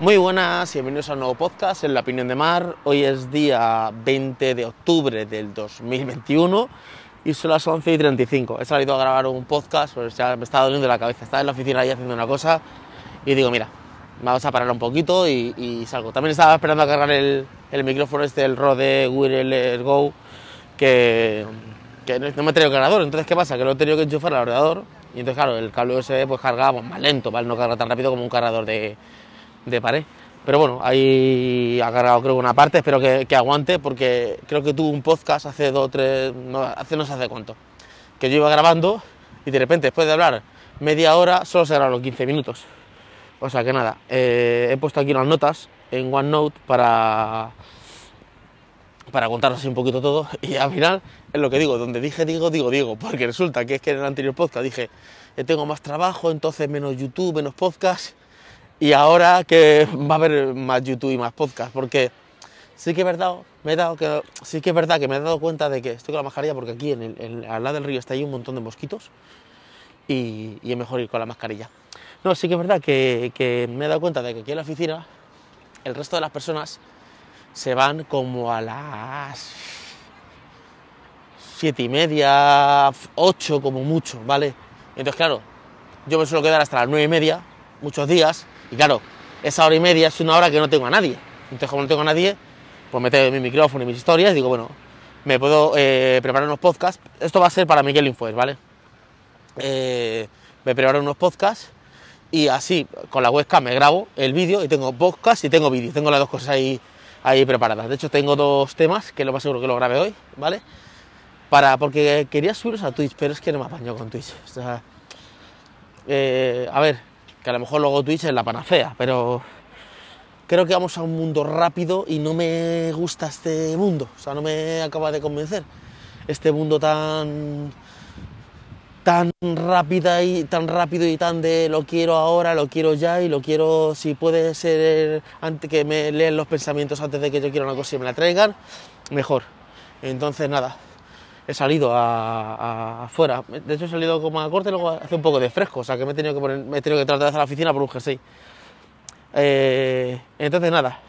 Muy buenas y bienvenidos a un nuevo podcast en La Opinión de Mar. Hoy es día 20 de octubre del 2021 y son las 11 y 35. He salido a grabar un podcast, pues ya me estaba doliendo la cabeza. Estaba en la oficina ahí haciendo una cosa y digo, mira, vamos a parar un poquito y, salgo. También estaba esperando a cargar el, el micrófono este, el Rode Wireless Go, que, no me ha traído cargador. Entonces, ¿qué pasa? Que lo he tenido que enchufar al ordenador y entonces, claro, el cable USB pues pues, más lento, ¿vale? No carga tan rápido como un cargador de de pared. Pero bueno, ahí ha cargado creo una parte, espero que, que, aguante porque creo que tuve un podcast hace dos, tres, no, hace no sé hace cuánto, que yo iba grabando y de repente después de hablar media hora solo se grabaron 15 minutos. O sea que nada, eh, he puesto aquí unas notas en OneNote para, para contaros así un poquito todo y al final es lo que digo, donde dije digo, digo, digo, porque resulta que es que en el anterior podcast dije, que tengo más trabajo, entonces menos YouTube, menos podcast y ahora que va a haber más YouTube y más podcast, porque sí que es verdad, me he dado que, sí que es verdad que me he dado cuenta de que estoy con la mascarilla porque aquí al lado del río está ahí un montón de mosquitos y, y, es mejor ir con la mascarilla. No, sí que es verdad que, que me he dado cuenta de que aquí en la oficina el resto de las personas se van como a las siete y media, ocho como mucho, ¿vale? Entonces, claro, yo me suelo quedar hasta las nueve y media, muchos días, y claro, esa hora y media es una hora que no tengo a nadie. Entonces, como no tengo a nadie, pues meto mi micrófono y mis historias y digo, bueno, me puedo eh, preparar unos podcasts. Esto va a ser para Miguel Infues, ¿vale? Eh, me preparo unos podcasts y así, con la webcam me grabo el vídeo y tengo podcast y tengo vídeo. Tengo las dos cosas ahí, ahí preparadas. De hecho, tengo dos temas, que lo más seguro que lo grabe hoy, ¿vale? Para, porque quería subirlos a Twitch, pero es que no me apaño con Twitch. Eh, a ver, que a lo mejor luego Twitch es la panacea, pero creo que vamos a un mundo rápido y no me gusta este mundo, o sea, no me acaba de convencer. Este mundo tan tan rápida y tan rápido y tan de lo quiero ahora, lo quiero ya y lo quiero si puede ser antes que me leen los pensamientos antes de que yo quiera una cosa y me la traigan, mejor. Entonces nada, he salido a, a, afuera. De hecho, he salido como a corte, luego hace un poco de fresco, o sea que me he tenido que, poner, me he tenido que tratar de hacer la oficina por un jersey. Eh, entonces, nada,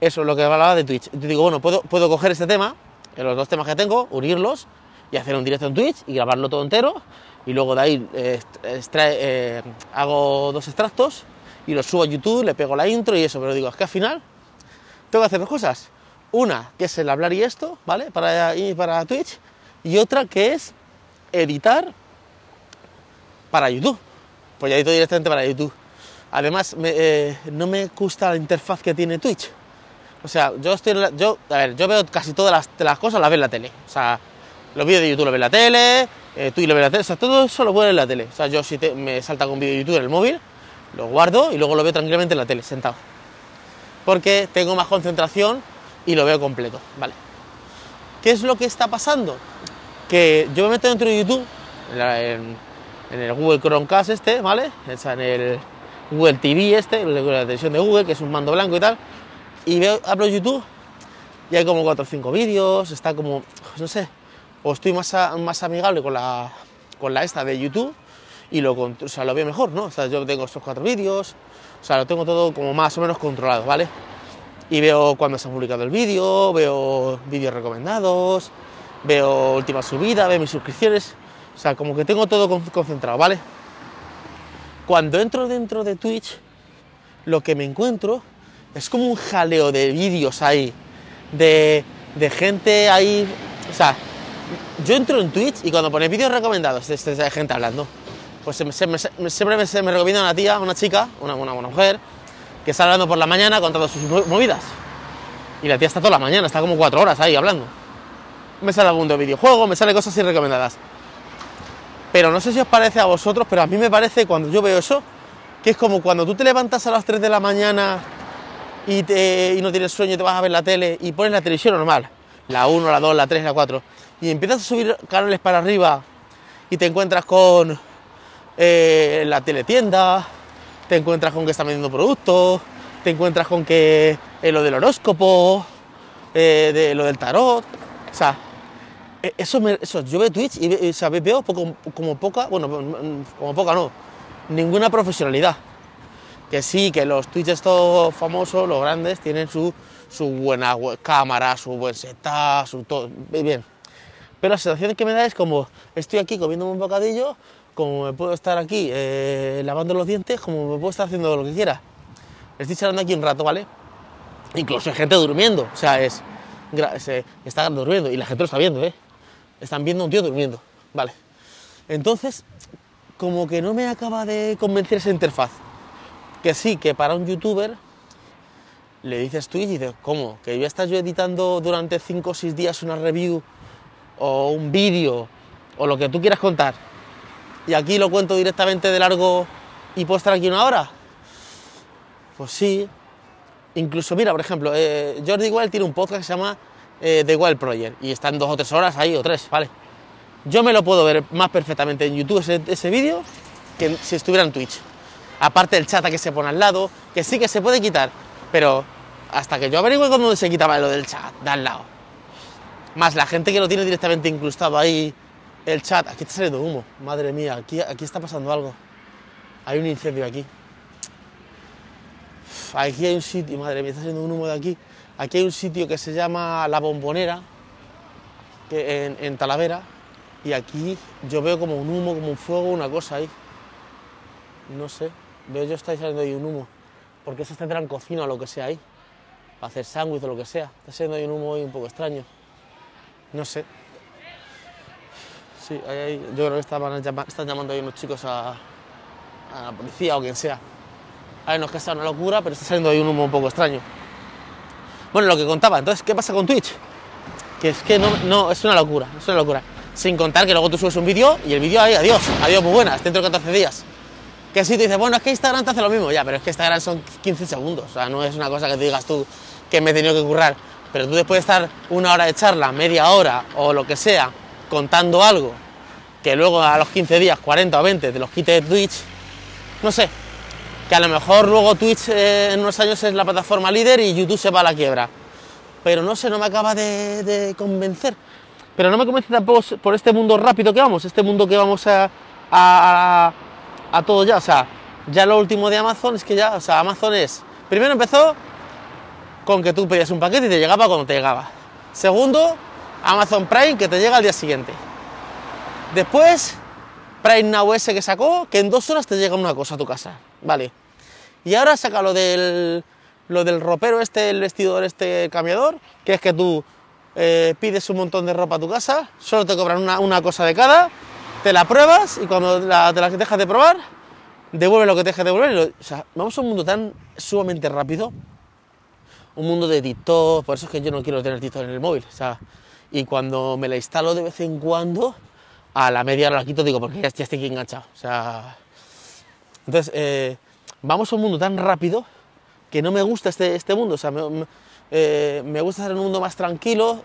eso es lo que hablaba de Twitch. Yo digo, bueno, puedo, puedo coger este tema, los dos temas que tengo, unirlos y hacer un directo en Twitch y grabarlo todo entero. Y luego de ahí eh, eh, hago dos extractos y los subo a YouTube, le pego la intro y eso. Pero digo, es que al final tengo que hacer dos cosas una que es el hablar y esto, ¿vale? Para, para Twitch. Y otra que es editar para YouTube. Pues ya edito directamente para YouTube. Además, eh, no me gusta la interfaz que tiene Twitch. O sea, yo estoy. Yo, a ver, yo veo casi todas las, las, cosas, las veo en la tele. O sea, los vídeos de YouTube los veo en la tele, eh, Twitch lo veo en la tele, o sea, todo eso lo veo en la tele. O sea, yo si te, me salta con vídeo de YouTube en el móvil, lo guardo y luego lo veo tranquilamente en la tele, sentado. Porque tengo más concentración y lo veo completo, ¿vale? ¿Qué es lo que está pasando? Que yo me meto dentro de YouTube, en, en, el Google Chromecast este, ¿vale? Sea, en el Google TV este, la televisión de Google, que es un mando blanco y tal, y veo, abro YouTube y hay como 4 o 5 vídeos, está como, no sé, o estoy más, más amigable con la, con la esta de YouTube y lo, o sea, lo veo mejor, ¿no? O sea, yo tengo estos 4 vídeos, o sea, lo tengo todo como más o menos controlado, ¿vale? Y veo cuando se ha publicado el vídeo, veo vídeos recomendados, veo última subida, veo mis suscripciones, o sea, como que tengo todo concentrado, ¿vale? Cuando entro dentro de Twitch, lo que me encuentro es como un jaleo de vídeos ahí, de, de gente ahí, o sea, yo entro en Twitch y cuando pone vídeos recomendados de, gente hablando, pues siempre me, se me recomienda una tía, una chica, una, una, una mujer, que está hablando por la mañana contando sus movidas. Y la tía está toda la mañana, está como cuatro horas ahí hablando. Me sale algún de videojuego, me sale cosas así recomendadas. Pero no sé si os parece a vosotros, pero a mí me parece cuando yo veo eso, que es como cuando tú te levantas a las 3 de la mañana y, te, y no tienes sueño y te vas a ver la tele y pones la televisión normal, la 1, la 2, la 3, la 4, y empiezas a subir canales para arriba y te encuentras con eh, la teletienda, te encuentras con que están vendiendo productos, te encuentras con que eh, lo del horóscopo, eh, de lo del tarot, o sea, eh, eso, eso yo veo Twitch y, o sea, veo poco, como poca, bueno, como poca no, ninguna profesionalidad. Que sí, que los Twitch estos famosos, los grandes, tienen su, su buena cámara, su buen setup, su todo, bien. Pero la sensación que me da es como estoy aquí comiéndome un bocadillo, como me puedo estar aquí eh, lavando los dientes, como me puedo estar haciendo lo que quiera. Estoy charlando aquí un rato, ¿vale? Incluso hay gente durmiendo, o sea, es, se está durmiendo y la gente lo está viendo, ¿eh? Están viendo a un tío durmiendo, ¿vale? Entonces, como que no me acaba de convencer esa interfaz. Que sí, que para un youtuber le dices Twitch y dices, ¿cómo? ¿Que voy a yo editando durante 5 o 6 días una review o un vídeo o lo que tú quieras contar? Y aquí lo cuento directamente de largo y puedo estar aquí una hora. Pues sí. Incluso, mira, por ejemplo, eh, Jordi Wild tiene un podcast que se llama eh, The Wild Project y están dos o tres horas ahí o tres, ¿vale? Yo me lo puedo ver más perfectamente en YouTube ese, ese vídeo que si estuviera en Twitch. Aparte el chat que se pone al lado, que sí que se puede quitar, pero hasta que yo averigüe cómo se quitaba lo del chat de al lado. Más la gente que lo tiene directamente incrustado ahí, el chat. Aquí está saliendo humo, madre mía, aquí, aquí está pasando algo. Hay un incendio aquí. Aquí hay un sitio, madre mía, está saliendo un humo de aquí. Aquí hay un sitio que se llama La Bombonera, que en, en Talavera, y aquí yo veo como un humo, como un fuego, una cosa ahí. No sé, veo yo está saliendo ahí un humo. Porque eso tendrán cocina o lo que sea ahí. Para hacer sándwich o lo que sea. Está saliendo ahí un humo ahí un poco extraño. No sé. Sí, yo creo que estaban están llamando ahí unos chicos a, la policía o quien sea. A ver, no es que sea una locura, pero está saliendo ahí un humo un poco extraño. Bueno, lo que contaba, entonces, ¿qué pasa con Twitch? Que es que no, no, es una locura, es una locura. Sin contar que luego tú subes un vídeo y el vídeo ahí, adiós, adiós, muy buenas, dentro de 14 días. Que si tú dices, bueno, es que Instagram te hace lo mismo, ya, pero es que Instagram son 15 segundos, o sea, no es una cosa que te digas tú que me he tenido que currar. Pero tú después de estar una hora de charla, media hora o lo que sea, contando algo, que luego a los 15 días, 40 o 20, te los quite Twitch, no sé, que a lo mejor luego Twitch eh, en unos años es la plataforma líder y YouTube se va a la quiebra. Pero no sé, no me acaba de, de convencer. Pero no me convence tampoco por este mundo rápido que vamos, este mundo que vamos a, a, a todo ya. O sea, ya lo último de Amazon es que ya, o sea, Amazon es. Primero empezó con que tú pedías un paquete y te llegaba cuando te llegaba. Segundo, Amazon Prime que te llega al día siguiente. Después, Prime Now ese que sacó, que en dos horas te llega una cosa a tu casa. Vale. Y ahora saca lo del, lo del ropero este, el vestidor este cambiador, que es que tú eh, pides un montón de ropa a tu casa, solo te cobran una, una cosa de cada, te la pruebas y cuando la- te la dejas de probar, devuelve lo que te dejes de devolver. vamos a un mundo tan sumamente rápido, un mundo de TikTok, por eso es que yo no quiero tener TikTok en el móvil. Y cuando me la instalo de vez en cuando, a la media hora la quito, digo, porque ya, estoy aquí enganchado. O sea, entonces, eh, vamos a un mundo tan rápido que no me gusta este, este mundo. O sea, eh, me gusta estar en un mundo más tranquilo,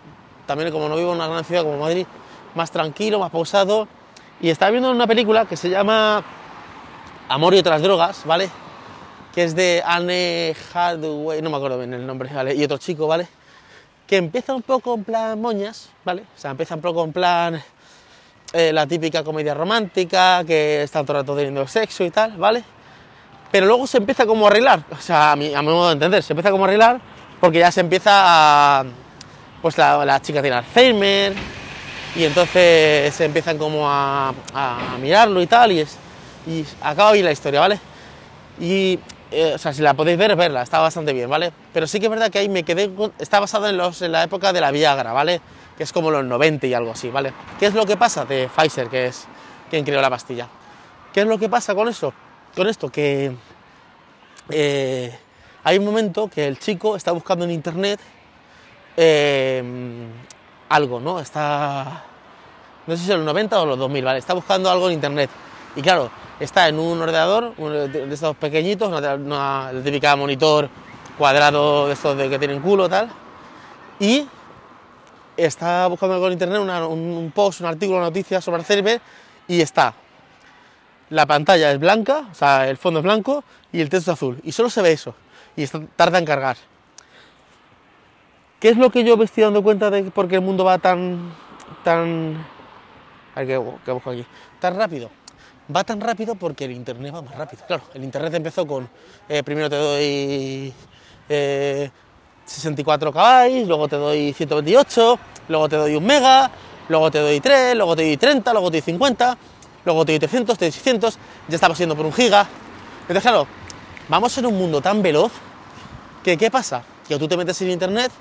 también como no vivo en una gran ciudad como Madrid, más tranquilo, más pausado. Y estaba viendo una película que se llama Amor y otras drogas, ¿vale? Que es de Anne Hathaway, no me acuerdo bien el nombre, ¿vale? Y otro chico, ¿vale? Que empieza un poco en plan moñas, ¿vale? O sea, empieza un poco en plan eh, la típica comedia romántica, que está todo el rato teniendo sexo y tal, ¿vale? Pero luego se empieza como a arreglar, o sea, a mi, a modo de entender, se empieza como a arreglar porque ya se empieza a... Pues la, la chica tiene Alzheimer y entonces se empiezan como a, a mirarlo y tal y, es, y acaba bien la historia, ¿vale? Y, eh, o sea, si la podéis ver, verla, está bastante bien, ¿vale? Pero sí que es verdad que ahí me quedé, está basado en, los, en la época de la Viagra, ¿vale? Que es como los 90 y algo así, ¿vale? ¿Qué es lo que pasa de Pfizer, que es quien creó la pastilla? ¿Qué es lo que pasa con eso? Con esto, que eh, hay un momento que el chico está buscando en internet eh, algo, ¿no? Está, no sé si en los 90 o los 2000, ¿vale? Está buscando algo en internet. Y claro, está en un ordenador, uno de estos pequeñitos, una, una típica monitor cuadrado de estos de que tienen culo tal, y está buscando en internet, un, post, un artículo, una noticia sobre Alzheimer, y está la pantalla es blanca, o sea, el fondo es blanco y el texto es azul. Y solo se ve eso. Y tarda en cargar. ¿Qué es lo que yo me estoy dando cuenta de por qué el mundo va tan. tan. A ver qué busco aquí. Tan rápido. Va tan rápido porque el internet va más rápido. Claro, el internet empezó con eh, primero te doy eh, 64 KB, luego te doy 128, luego te doy un mega, luego te doy 3, luego te doy 30, luego te doy 50, luego te doy 300, te doy 600, ya estamos yendo por un giga. Entonces, claro, vamos en un mundo tan veloz que ¿qué pasa? Que tú te metes en internet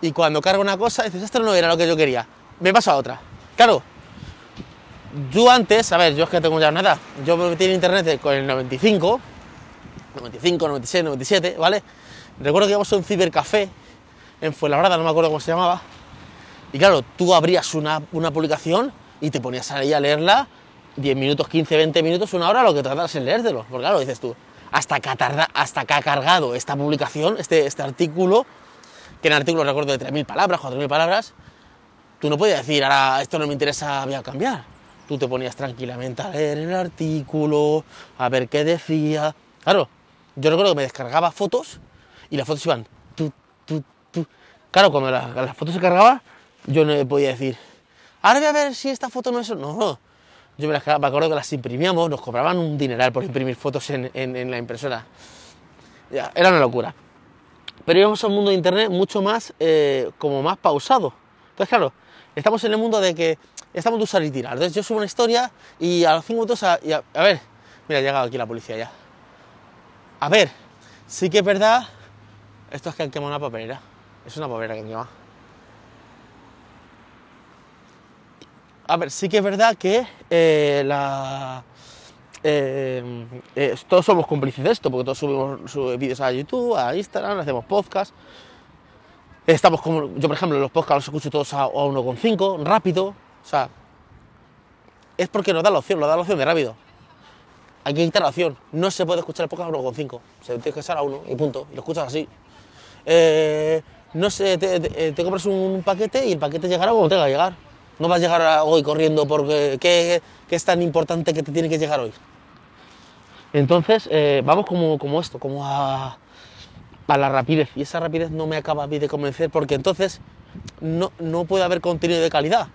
y cuando carga una cosa dices, esto no era lo que yo quería, me pasa a otra. Claro, yo antes, a ver, yo es que tengo ya nada, yo me metí en internet con el 95, 95, 96, 97, ¿vale? Recuerdo que íbamos a un cibercafé en Fuenlabrada, no me acuerdo cómo se llamaba, y claro, tú abrías una, una publicación y te ponías ahí a leerla 10 minutos, 15, 20 minutos, una hora, lo que tardas en leértelo. Porque claro, dices tú, hasta que ha, hasta que ha cargado esta publicación, este, este artículo, que en artículo recuerdo de 3.000 palabras, 4.000 palabras, tú no podías decir, ahora esto no me interesa, voy a cambiar. Tú te ponías tranquilamente a leer el artículo, a ver qué decía. Claro, yo recuerdo que me descargaba fotos y las fotos iban. Claro, cuando la- las fotos se cargaban, yo no podía decir, ahora voy a ver si esta foto no es... No, no. Yo me, las, me acuerdo que las imprimíamos, nos cobraban un dineral por imprimir fotos en, en- la impresora. Era una locura. Pero íbamos a un mundo de internet mucho más, eh, como más pausado. Entonces, claro, estamos en el mundo de que estamos de usar y tirar. Entonces yo subo una historia y a los 5 minutos, a, ver, mira, ha llegado aquí la policía ya. A ver, sí que es verdad, esto es que han quemado una papelera. Es una papelera que han quemado. A ver, sí que es verdad que eh, la, eh, eh, todos somos cómplices de esto, porque todos subimos vídeos a YouTube, a Instagram, hacemos podcast. Estamos como, yo por ejemplo, los podcasts los escucho todos a, a 1,5, rápido. O sea, es porque nos da la opción, nos da la opción de rápido. Hay que quitar la opción. No se puede escuchar el podcast a 1,5. Se tiene que estar a 1 y punto. Y lo escuchas así. Eh, no sé, te, te- te compras un paquete y el paquete llegará cuando tenga que llegar. No vas a llegar hoy corriendo porque ¿qué, qué es tan importante que te tiene que llegar hoy. Entonces, eh, vamos como, como esto, como a, a la rapidez. Y esa rapidez no me acaba a mí de convencer porque entonces no, no puede haber contenido de calidad.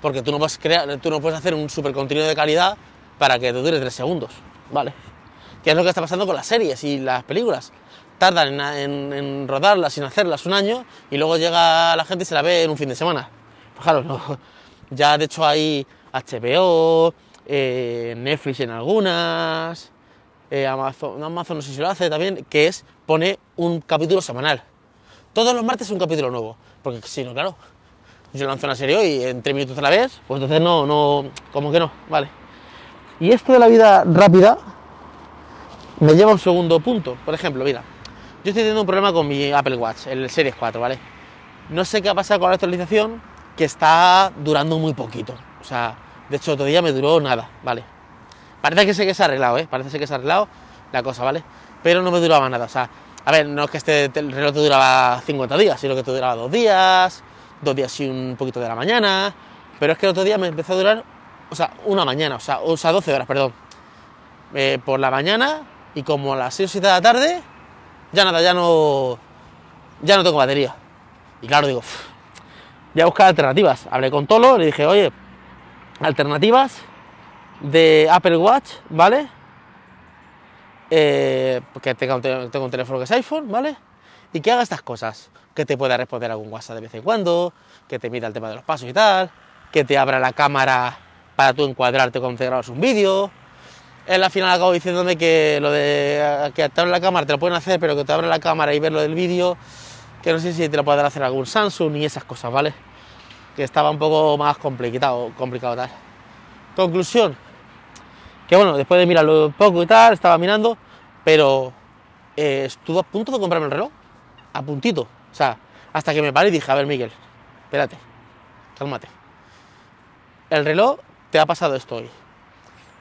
Porque tú no puedes, crear, tú no puedes hacer un super contenido de calidad para que te dure tres segundos. ¿Vale? Que es lo que está pasando con las series y las películas. Tardan en, en- en rodarlas, sin hacerlas un año, y luego llega la gente y se la ve en un fin de semana. Pues claro, no. ya de hecho hay HBO, eh, Netflix en algunas, eh, Amazon, Amazon no sé si lo hace también, que es, pone un capítulo semanal. Todos los martes un capítulo nuevo. Porque si no, claro, yo lanzo una serie hoy en tres minutos a la vez, pues entonces no, no, como que no, vale. Y esto de la vida rápida me lleva a un segundo punto. Por ejemplo, mira, yo estoy teniendo un problema con mi Apple Watch, el Series 4, ¿vale? No sé qué ha pasado con la actualización, que está durando muy poquito. O sea, de hecho, otro día me duró nada, ¿vale? Parece que sé que se ha arreglado, ¿eh? Parece que se ha arreglado la cosa, ¿vale? Pero no me duraba nada, o sea, a ver, no es que este reloj te duraba 50 días, sino que te duraba dos días, dos días y un poquito de la mañana, pero es que el otro día me empezó a durar, o sea, una mañana, o sea, o sea 12 horas, perdón. Eh, por la mañana y como a las 6 o 7 de la tarde, ya nada, ya no, ya no tengo batería. Y claro, digo, "Uf, voy a buscar alternativas. Hablé con Tolo, le dije, oye, alternativas de Apple Watch, ¿vale? Eh, porque tengo un teléfono que es iPhone, ¿vale? Y que haga estas cosas. Que te pueda responder algún WhatsApp de vez en cuando, que te mida el tema de los pasos y tal, que te abra la cámara para tú encuadrarte cuando te grabas un vídeo. Él al final acabó diciéndome que lo de que te abre la cámara te lo pueden hacer, pero que te abre la cámara y ver lo del vídeo, que no sé si te lo podrá hacer algún Samsung y esas cosas, ¿vale? Que estaba un poco más complicado, complicado tal. Conclusión, que bueno, después de mirarlo un poco y tal, estaba mirando, pero eh, estuve a punto de comprarme el reloj, a puntito. O sea, hasta que me paré y dije, a ver Miguel, espérate, cálmate. El reloj te ha pasado esto hoy.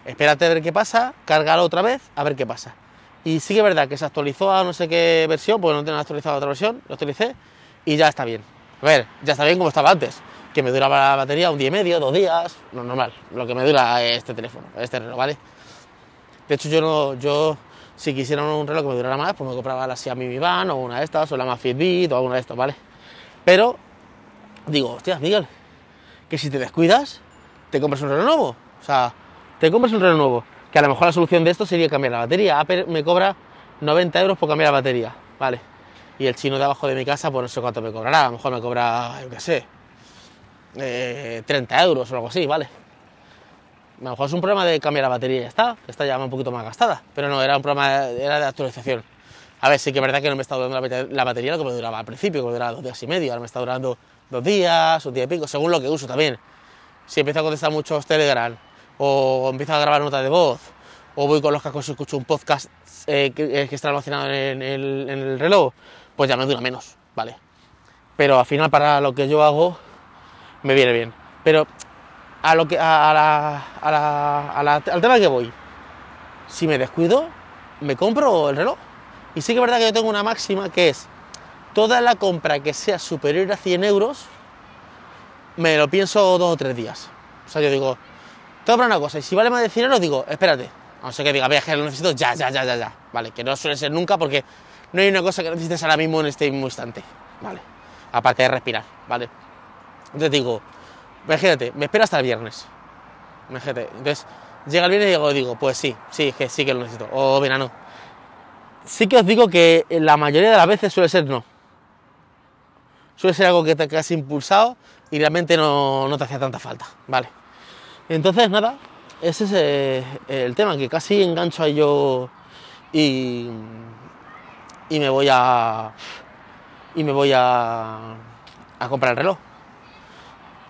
Espérate a ver qué pasa, cárgalo otra vez, a ver qué pasa. Y sí que es verdad que se actualizó a no sé qué versión, porque no tiene actualizado otra versión, lo actualicé y ya está bien. A ver, ya está bien como estaba antes, que me duraba la batería un día y medio, dos días, lo normal, lo que me dura este teléfono, este reloj, ¿vale? De hecho, yo no, yo si quisiera un reloj que me durara más, pues me compraba la Xiaomi Mi Band o una de estas, o la más Fitbit o alguna de estas, ¿vale? Pero digo, hostia, Miguel, que si te descuidas, te compras un reloj nuevo. O sea, te compras un reloj nuevo, que a lo mejor la solución de esto sería cambiar la batería. Apple me cobra 90 euros por cambiar la batería, ¿vale? Y el chino de abajo de mi casa, pues no sé cuánto me cobrará, a lo mejor me cobra, yo qué sé, 30 euros o algo así, ¿vale? A lo mejor es un problema de cambiar la batería y ya está, está ya un poquito más gastada, pero no, era un problema era de actualización. A ver, sí que es verdad que no me está durando la batería lo que me duraba al principio, que me duraba dos días y medio, ahora me está durando dos días, un día y pico, según lo que uso también. Si empiezo a contestar muchos Telegram, o empiezo a grabar notas de voz, o voy con los cascos y escucho un podcast eh, eh, que, está almacenado en el, en el reloj, pues ya me dura menos, ¿vale? Pero al final para lo que yo hago me viene bien. Pero a lo que a, la, a la, al tema que voy, si me descuido, me compro el reloj. Y sí que es verdad que yo tengo una máxima que es toda la compra que sea superior a 100 euros, me lo pienso dos o tres días. O sea, yo digo, tengo que una cosa, y si vale más de 100 euros, digo, espérate, no sé que diga, viaje, lo necesito ya, ya, ya, ya, ya. Vale, que no suele ser nunca porque no hay una cosa que necesites ahora mismo en este mismo instante. Vale, aparte de respirar, ¿vale? Entonces digo, imagínate, me espera hasta el viernes. Imagínate, entonces llega el viernes y digo, digo, pues sí, sí, que sí que lo necesito. O mira, no. Sí que os digo que la mayoría de las veces suele ser no. Suele ser algo que te has impulsado y realmente no, no te hacía tanta falta, ¿vale? Entonces, nada, ese es eh, el tema, que casi engancho a yo y, y me voy a... y me voy a, a comprar el reloj.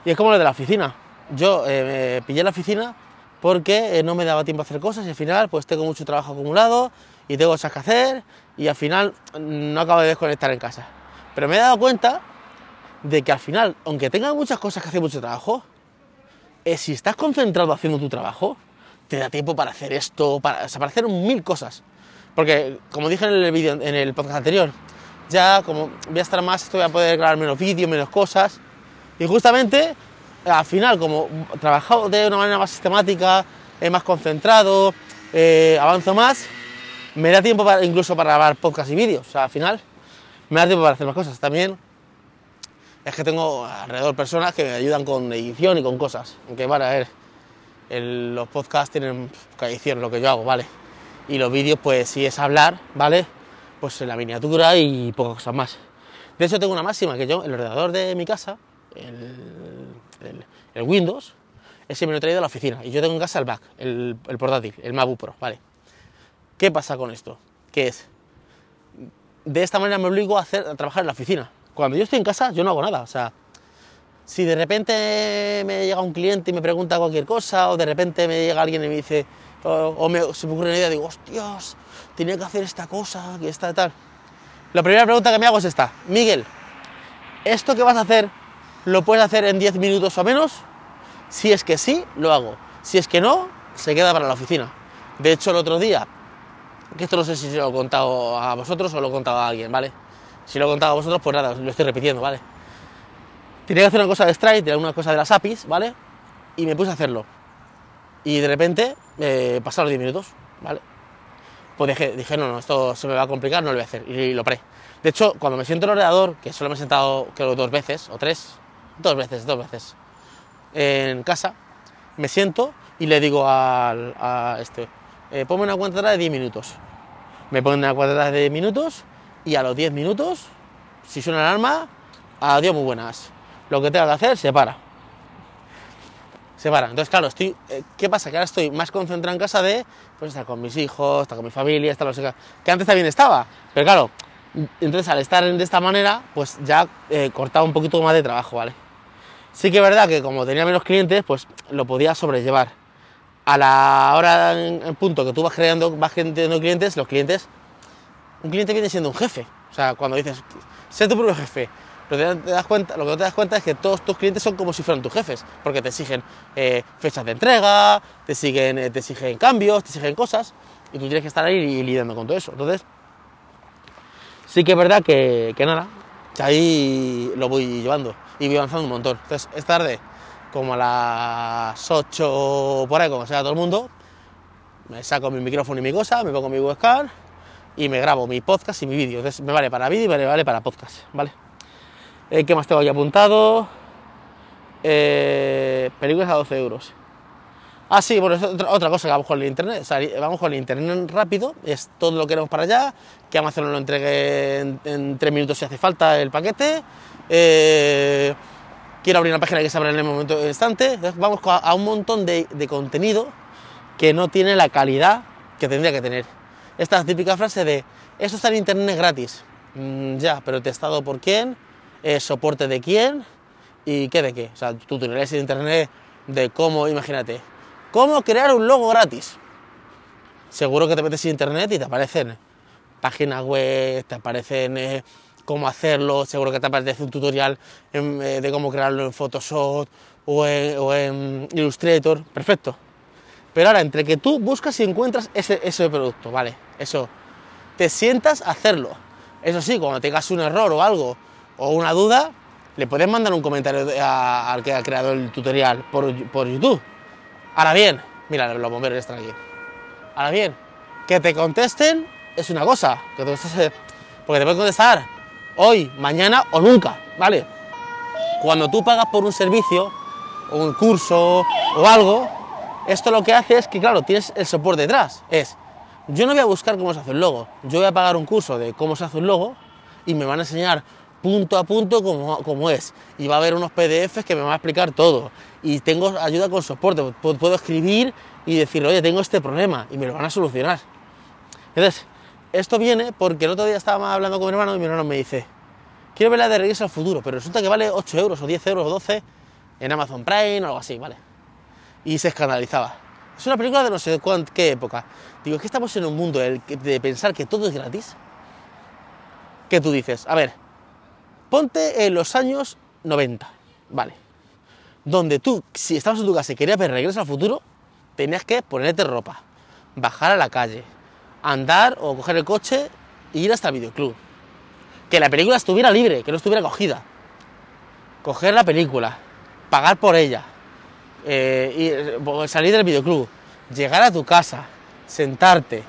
Y es como lo de la oficina. Yo eh, pillé la oficina porque eh, no me daba tiempo a hacer cosas y al final pues tengo mucho trabajo acumulado y tengo cosas que hacer y al final no acabo de desconectar en casa. Pero me he dado cuenta de que al final, aunque tenga muchas cosas que hacer, mucho trabajo, eh, si estás concentrado haciendo tu trabajo, te da tiempo para hacer esto, para, para hacer mil cosas. Porque, como dije en el vídeo, en el podcast anterior, ya como voy a estar más, esto voy a poder grabar menos vídeos, menos cosas, y justamente, al final, como trabajado de una manera más sistemática, eh, más concentrado, eh, avanzo más, me da tiempo incluso para grabar podcast y vídeos. O sea, al final, me da tiempo para hacer más cosas. También es que tengo alrededor personas que me ayudan con edición y con cosas. Aunque, vale, a ver, los podcasts tienen poca edición, lo que yo hago, ¿vale? Y los vídeos, pues si es hablar, ¿vale? Pues la miniatura y pocas cosas más. De hecho, tengo una máxima que yo, el ordenador de mi casa, el, Windows, ese me lo he traído a la oficina. Y yo tengo en casa el Mac, el, portátil, el MacBook Pro, ¿vale? ¿Qué pasa con esto? Que es, de esta manera me obligo a, hacer, a trabajar en la oficina. Cuando yo estoy en casa, yo no hago nada. O sea, si de repente me llega un cliente y me pregunta cualquier cosa, o de repente me llega alguien y me dice, o, me, se me ocurre una idea, digo, hostias, tenía que hacer esta cosa, que esta tal. La primera pregunta que me hago es esta, Miguel, ¿esto que vas a hacer lo puedes hacer en 10 minutos o menos. Si es que sí, lo hago. Si es que no, se queda para la oficina. De hecho, el otro día, que esto no sé si lo he contado a vosotros o lo he contado a alguien, ¿vale? Si lo he contado a vosotros, pues nada, lo estoy repitiendo, ¿vale? Tenía que hacer una cosa de Stripe, una cosa de las APIs, ¿vale? Y me puse a hacerlo. Y de repente eh, pasaron 10 minutos, ¿vale? Pues dije, dije, no, no, esto se me va a complicar, no lo voy a hacer. Y lo paré. De hecho, cuando me siento en el ordenador, que solo me he sentado creo dos veces o tres, dos veces, dos veces, en casa, me siento y le digo al, a este, eh, ponme una cuenta de 10 minutos. Me pone una cuenta de 10 minutos y a los 10 minutos, si suena la alarma, adiós muy buenas. Lo que tenga que hacer, se para. Se para. Entonces, claro, estoy, eh, ¿qué pasa? Que ahora estoy más concentrado en casa de pues, estar con mis hijos, estar con mi familia, estar los que antes también estaba. Pero claro, entonces al estar de esta manera, pues ya eh, cortaba un poquito más de trabajo, ¿vale? Sí que es verdad que como tenía menos clientes, pues lo podía sobrellevar. A la hora en, punto que tú vas creando, vas creando clientes, los clientes, un cliente viene siendo un jefe. O sea, cuando dices, sé tu propio jefe, lo que, te das cuenta, lo que no te das cuenta es que todos tus clientes son como si fueran tus jefes, porque te exigen eh, fechas de entrega, te, siguen, eh, te exigen cambios, te exigen cosas, y tú tienes que estar ahí lidiando con todo eso. Entonces, sí que es verdad que, que nada, que ahí lo voy llevando y voy avanzando un montón. Entonces, es tarde, como a las 8 por ahí, como sea todo el mundo, me saco mi micrófono y mi cosa, me pongo mi webcam y me grabo mi podcast y mi vídeo. Entonces, me vale para vídeo y me vale para podcast, ¿vale? Eh, ¿Qué más tengo aquí apuntado? Eh, películas a 12 euros. Ah, sí, bueno, es otra, cosa que vamos con el internet. Vamos con el internet rápido, es todo lo que queremos para allá, que Amazon lo entregue en, en tres minutos si hace falta el paquete. Eh, quiero abrir una página que se abra en el momento instante. Vamos a, un montón de, contenido que no tiene la calidad que tendría que tener. Esta típica frase de, eso está en internet gratis. Mm, ya, pero testado por quién, Eh, soporte de quién y qué de qué. O sea, tutoriales en internet de cómo, imagínate, cómo crear un logo gratis. Seguro que te metes en internet y te aparecen páginas web, te aparecen eh, cómo hacerlo, seguro que te aparece un tutorial eh, de cómo crearlo en Photoshop o en, Illustrator, perfecto. Pero ahora, entre que tú buscas y encuentras ese, producto, ¿vale? Eso, te sientas a hacerlo. Eso sí, cuando tengas un error o algo, o una duda, le puedes mandar un comentario al que ha creado el tutorial por, YouTube. Ahora bien, mira, los bomberos están aquí. Ahora bien, que te contesten es una cosa, que te conteste- porque te pueden contestar hoy, mañana o nunca, ¿vale? Cuando tú pagas por un servicio, o un curso o algo, esto lo que hace es que, claro, tienes el soporte detrás. Es, yo no voy a buscar cómo se hace un logo, yo voy a pagar un curso de cómo se hace un logo y me van a enseñar punto a punto cómo, es. Y va a haber unos PDFs que me van a explicar todo. Y tengo ayuda con soporte, pu- puedo escribir y decir, oye, tengo este problema y me lo van a solucionar. Entonces, esto viene porque el otro día estaba hablando con mi hermano y mi hermano me dice, quiero ver la de Regreso al Futuro, pero resulta que vale 8 euros o 10 euros o 12 en Amazon Prime o algo así, ¿vale? Y se escandalizaba. Es una película de no sé cuán- qué época. Digo, es que estamos en un mundo de pensar que todo es gratis. Que tú dices, a ver, ponte en los años 90, ¿vale? Donde tú, si estabas en tu casa y querías ver Regreso al Futuro, tenías que ponerte ropa, bajar a la calle, andar o coger el coche e ir hasta el videoclub. Que la película estuviera libre, que no estuviera cogida. Coger la película, pagar por ella, eh, y salir del videoclub, llegar a tu casa, sentarte,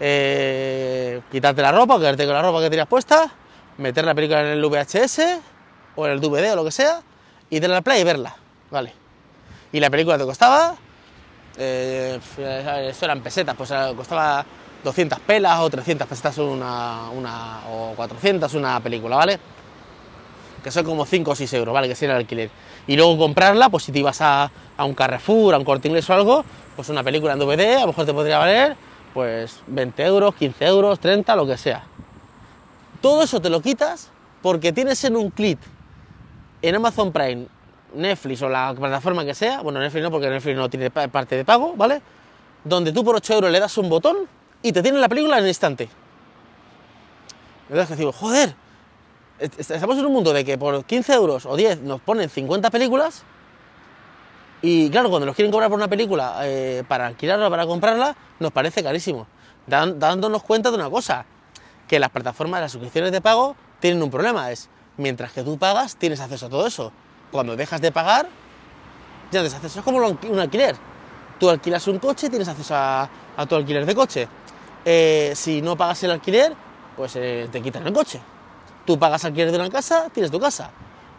eh, quitarte la ropa, quedarte con la ropa que tenías puesta, meter la película en el VHS o en el DVD o lo que sea, y darle al play y verla, ¿vale? Y la película te costaba, eh, esto eran pesetas, pues eh, costaba 200 pelas o 300 pesetas una, una, o 400 una película, ¿vale? que son como 5 o 6 euros, ¿vale? Que sería el alquiler. Y luego comprarla, pues si te ibas a, a un Carrefour, a un Corte Inglés o algo, pues una película en DVD, a lo mejor te podría valer, pues 20 euros, 15 euros, 30, lo que sea. Todo eso te lo quitas porque tienes en un clic en Amazon Prime, Netflix o la plataforma que sea, bueno, Netflix no, porque Netflix no tiene pa- parte de pago, ¿vale? Donde tú por 8 euros le das un botón y te tiene la película en el instante. Entonces digo, joder, est- est- estamos en un mundo de que por 15 euros o 10 nos ponen 50 películas y claro, cuando nos quieren cobrar por una película eh, para alquilarla, para comprarla, nos parece carísimo. Dándonos cuenta de una cosa, que las plataformas, las suscripciones de pago tienen un problema, es mientras que tú pagas tienes acceso a todo eso. Cuando dejas de pagar, ya tienes acceso. Es como un alqui- un alquiler. Tú alquilas un coche, tienes acceso a tu alquiler de coche. Eh, si no pagas el alquiler, pues eh, te quitan el coche. Tú pagas alquiler de una casa, tienes tu casa.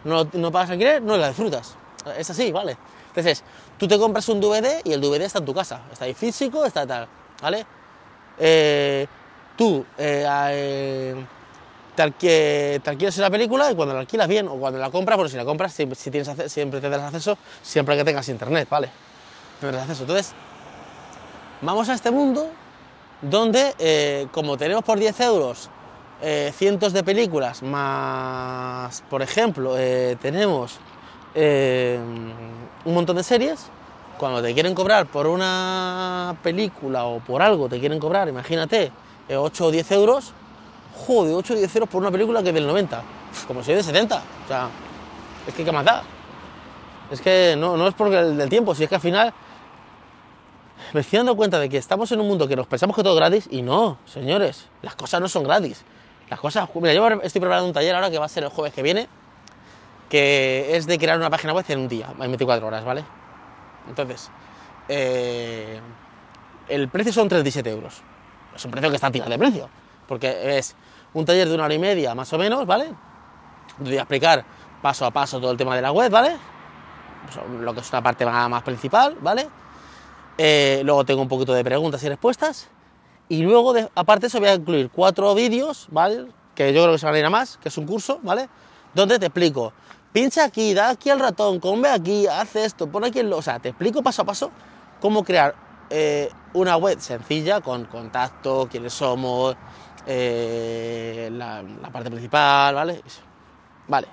No, no pagas alquiler, no la disfrutas. Es así, ¿vale? Entonces, tú te compras un DVD y el DVD está en tu casa. Está ahí físico, está tal, ¿vale? Eh, tú eh, eh, te, alqui- te alquilas una película y cuando la alquilas bien o cuando la compras, bueno, si la compras, siempre, si tienes siempre tendrás acceso, siempre que tengas internet, ¿vale? Tendrás acceso. Entonces, vamos a este mundo donde, eh, como tenemos por 10 euros eh, cientos de películas, más, por ejemplo, eh, tenemos eh, un montón de series, cuando te quieren cobrar por una película o por algo, te quieren cobrar, imagínate, eh, 8 o 10 euros, joder, 8 o 10 euros por una película que es del 90, Uf, como si es de 70, o sea, es que qué más da. Es que no, no es porque el del tiempo, si es que al final me estoy dando cuenta de que estamos en un mundo que nos pensamos que todo es gratis y no, señores, las cosas no son gratis. Las cosas, mira, yo estoy preparando un taller ahora que va a ser el jueves que viene, que es de crear una página web en un día, en 24 horas, ¿vale? Entonces, eh, el precio son 37 euros. Es un precio que está tirado de precio, porque es un taller de una hora y media más o menos, ¿vale? Voy a explicar paso a paso todo el tema de la web, ¿vale? Pues, lo que es una parte más principal, ¿vale? Eh, luego tengo un poquito de preguntas y respuestas. Y luego, de- aparte de eso, voy a incluir cuatro vídeos, ¿vale? Que yo creo que se van a ir a más, que es un curso, ¿vale? Donde te explico, pincha aquí, da aquí al ratón, come aquí, haz esto, pon aquí el... O sea, te explico paso a paso cómo crear eh, una web sencilla con contacto, quiénes somos, eh, la, parte principal, ¿vale? Vale.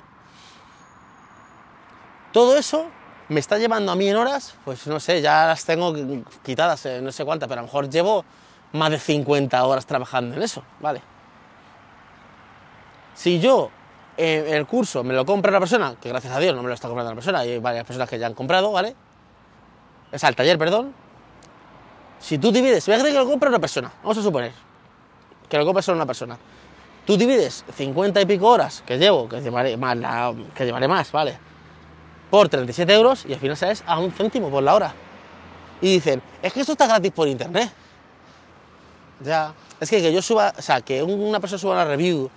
Todo eso me está llevando a mí en horas, pues no sé, ya las tengo quitadas, eh, no sé cuántas, pero a lo mejor llevo más de 50 horas trabajando en eso, ¿vale? Si yo eh, el curso me lo compra una persona, que gracias a Dios no me lo está comprando una persona, hay varias personas que ya han comprado, ¿vale? O sea, el taller, perdón. Si tú divides, voy a que lo compra una persona, vamos a suponer que lo compra solo una persona. Tú divides 50 y pico horas que llevo, que llevaré más, que llevaré más, ¿vale? Por 37 euros y al final sales a un céntimo por la hora. Y dicen, es que esto está gratis por internet. Ya. Es que que yo suba, o sea, que una persona suba una review,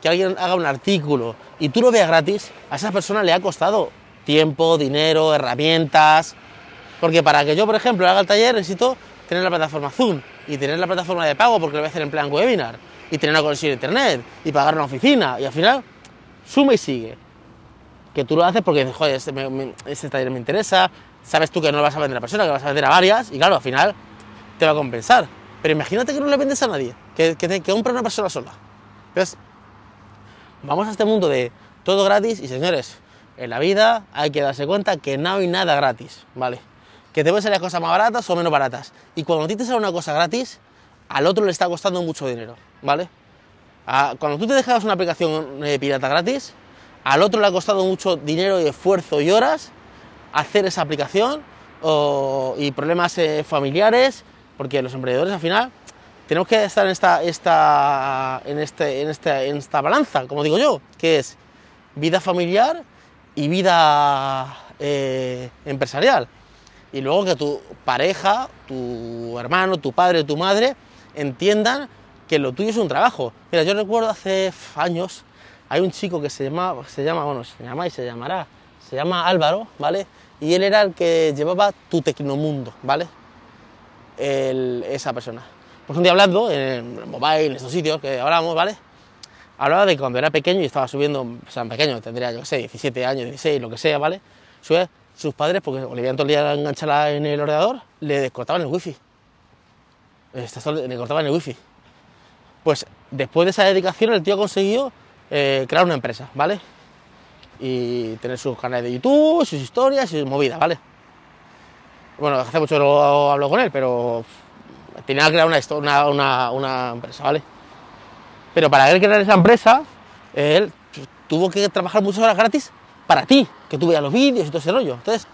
que alguien haga un artículo y tú lo veas gratis, a esa persona le ha costado tiempo, dinero, herramientas. Porque para que yo, por ejemplo, haga el taller necesito tener la plataforma Zoom y tener la plataforma de pago porque lo voy a hacer en plan webinar y tener una conexión a internet y pagar una oficina y al final suma y sigue. Que tú lo haces porque dices, joder, este, me- me- este taller me interesa, sabes tú que no lo vas a vender a una persona, que lo vas a vender a varias y claro, al final te va a compensar. Pero imagínate que no le vendes a nadie, que, que te que compra una persona sola. Entonces, vamos a este mundo de todo gratis y señores, en la vida hay que darse cuenta que no hay nada gratis, ¿vale? Que te pueden salir cosas más baratas o menos baratas. Y cuando a ti te sale una cosa gratis, al otro le está costando mucho dinero, ¿vale? A- cuando tú te dejas una aplicación eh, pirata gratis, al otro le ha costado mucho dinero y esfuerzo y horas hacer esa aplicación o- y problemas eh, familiares, porque los emprendedores al final tenemos que estar en esta, esta, en, este, en, este, en esta balanza, como digo yo, que es vida familiar y vida eh, empresarial. Y luego que tu pareja, tu hermano, tu padre, tu madre entiendan que lo tuyo es un trabajo. Mira, yo recuerdo hace años, hay un chico que se llama, se llama, bueno, se llama y se llamará, se llama Álvaro, ¿vale? Y él era el que llevaba tu tecnomundo, ¿vale? Esa persona. Pues un día hablando, en el mobile, en estos sitios que hablamos, ¿vale? Hablaba de cuando era pequeño y estaba subiendo, o sea, pequeño, tendría, yo qué sé, 17 años, 16, lo que sea, ¿vale? Sus padres, porque Olivia todo el día engancharla en el ordenador, le cortaban el wifi. Le cortaban el wifi. Pues después de esa dedicación, el tío consiguió eh, crear una empresa, ¿vale? Y tener sus canales de YouTube, sus historias sus movidas, ¿vale? Bueno, hace mucho no hablo con él, pero tenía que crear una, una, una, una empresa, ¿vale? Pero para él crear esa empresa, él tuvo que trabajar muchas horas gratis para ti, que tú veas los vídeos y todo ese rollo. Entonces,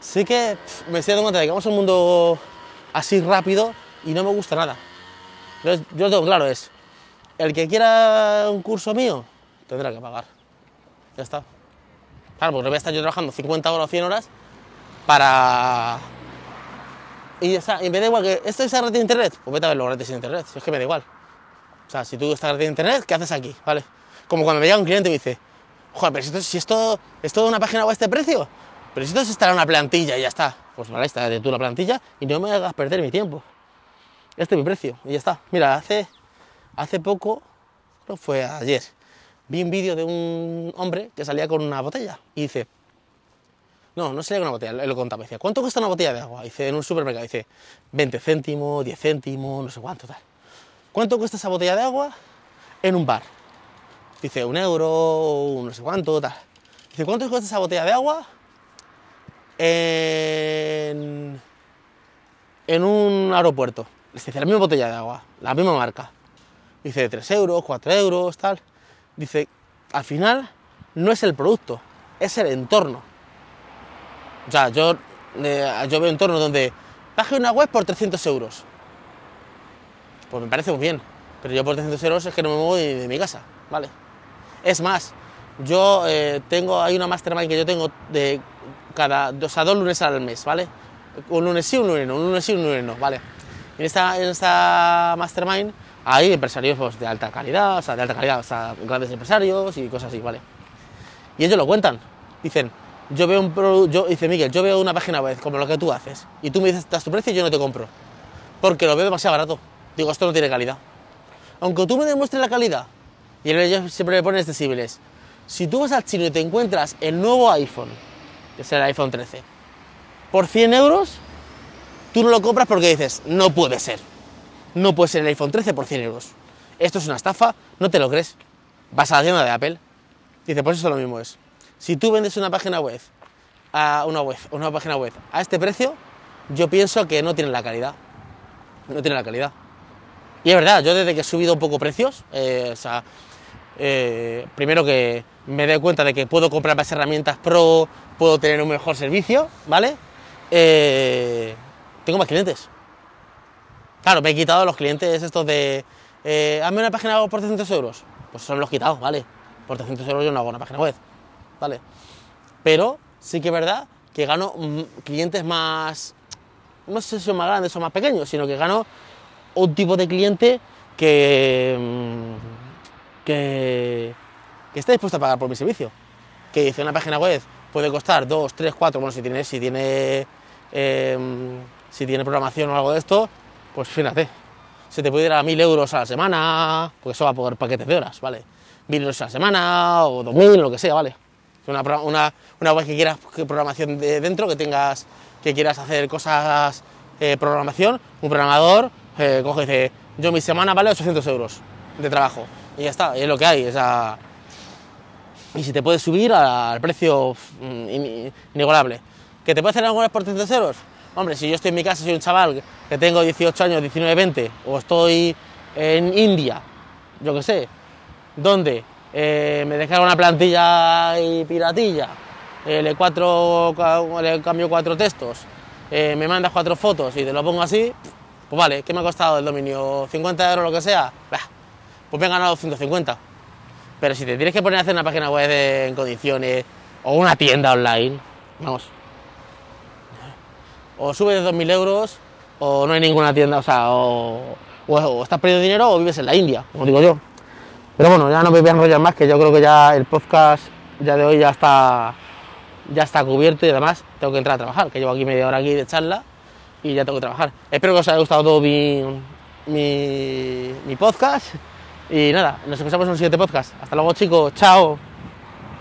sí que me estoy dando cuenta de que vamos a un mundo así rápido y no me gusta nada. Entonces, yo lo tengo claro, es, el que quiera un curso mío, tendrá que pagar. Ya está. Claro, porque no voy a estar yo trabajando 50 horas o 100 horas para... Y está, y me da igual que esto es gratis de internet, pues vete a verlo gratis en internet, si es que me da igual. O sea, si tú estás gratis en internet, ¿qué haces aquí? ¿Vale? Como cuando me llega un cliente y me dice, joder, pero si esto, si esto es toda una página web a este precio, pero si esto es instalar una plantilla y ya está. Pues vale, está de tú la plantilla y no me hagas perder mi tiempo. Este es mi precio y ya está. Mira, hace, hace poco, que fue ayer, vi un vídeo de un hombre que salía con una botella y dice, no, no salía con una botella, él lo contaba, decía, ¿cuánto cuesta una botella de agua? Dice, en un supermercado, dice, 20 céntimos, 10 céntimos, no sé cuánto, tal. ¿Cuánto cuesta esa botella de agua en un bar? Dice, un euro, no sé cuánto, tal. Dice, ¿cuánto cuesta esa botella de agua en, un aeropuerto? Dice, la misma botella de agua, la misma marca. Dice, 3 euros, 4 euros, tal. Dice, al final no es el producto, es el entorno. O sea, yo, eh, yo veo entornos donde baje una web por 300 euros. Pues me parece muy bien. Pero yo por 300 euros es que no me muevo de, de mi casa, ¿vale? Es más, yo eh, tengo, hay una mastermind que yo tengo de cada, o sea, dos lunes al mes, ¿vale? Un lunes sí, un lunes no, un lunes sí, un lunes no, ¿vale? En esta, en esta mastermind hay empresarios pues, de alta calidad, o sea, de alta calidad, o sea, grandes empresarios y cosas así, ¿vale? Y ellos lo cuentan. Dicen, yo veo un producto, dice Miguel, yo veo una página web como lo que tú haces, y tú me dices, das tu precio y yo no te compro, porque lo veo demasiado barato. Digo, esto no tiene calidad. Aunque tú me demuestres la calidad, y ellos siempre me pones decibles, si tú vas al chino y te encuentras el nuevo iPhone, que es el iPhone 13, por 100 euros, tú no lo compras porque dices, no puede ser. No puede ser el iPhone 13 por 100 euros. Esto es una estafa, no te lo crees. Vas a la tienda de Apple. Dice, pues eso lo mismo es. Si tú vendes una página web a una web, una página web a este precio, yo pienso que no tiene la calidad. No tiene la calidad. Y es verdad, yo desde que he subido un poco precios, eh, o sea, eh, primero que me doy cuenta de que puedo comprar más herramientas pro, puedo tener un mejor servicio, ¿vale? Eh, tengo más clientes. Claro, me he quitado los clientes estos de, hazme una página web por 300 euros. Pues son los quitados, ¿vale? Por 300 euros yo no hago una página web. ¿vale? Pero sí que es verdad que gano mm, clientes más, no sé si son más grandes o más pequeños, sino que gano un tipo de cliente que, mm, que, está dispuesto a pagar por mi servicio. Que dice una página web puede costar 2, 3, 4, bueno, si tiene, si tiene, em, si tiene programación o algo de esto, pues fíjate, se te puede ir a 1000 euros a la semana, porque eso va por paquetes de horas, ¿vale? 1000 euros a la semana o 2000, lo que sea, ¿vale? Una, una, una web que quieras programación de dentro, que tengas, que quieras hacer cosas, eh, programación, un programador eh, coge y dice, yo mi semana vale 800 euros de trabajo. Y ya está, es lo que hay. Esa... Y si te puedes subir al precio mm, inigualable. ¿Que te puede hacer algunas por 300 euros? Hombre, si yo estoy en mi casa, soy un chaval que tengo 18 años, 19, 20, o estoy en India, yo qué sé, ¿dónde? Eh, me descarga una plantilla y piratilla, eh, le, cuatro, le cambio cuatro textos, eh, me mandas cuatro fotos y te lo pongo así, pues vale, ¿qué me ha costado el dominio? ¿50 euros lo que sea? pues me he ganado 150. Pero si te tienes que poner a hacer una página web en condiciones o una tienda online, vamos, o subes de 2.000 euros o no hay ninguna tienda, o sea, o estás perdiendo dinero o vives en la India, como digo yo. Pero bueno, ya no me voy a enrollar más, que yo creo que ya el podcast ya de hoy ya está, ya está cubierto y además tengo que entrar a trabajar, que llevo aquí media hora aquí de charla y ya tengo que trabajar. Espero que os haya gustado todo mi, mi, mi podcast y nada, nos escuchamos en un siguiente podcast. Hasta luego chicos, chao.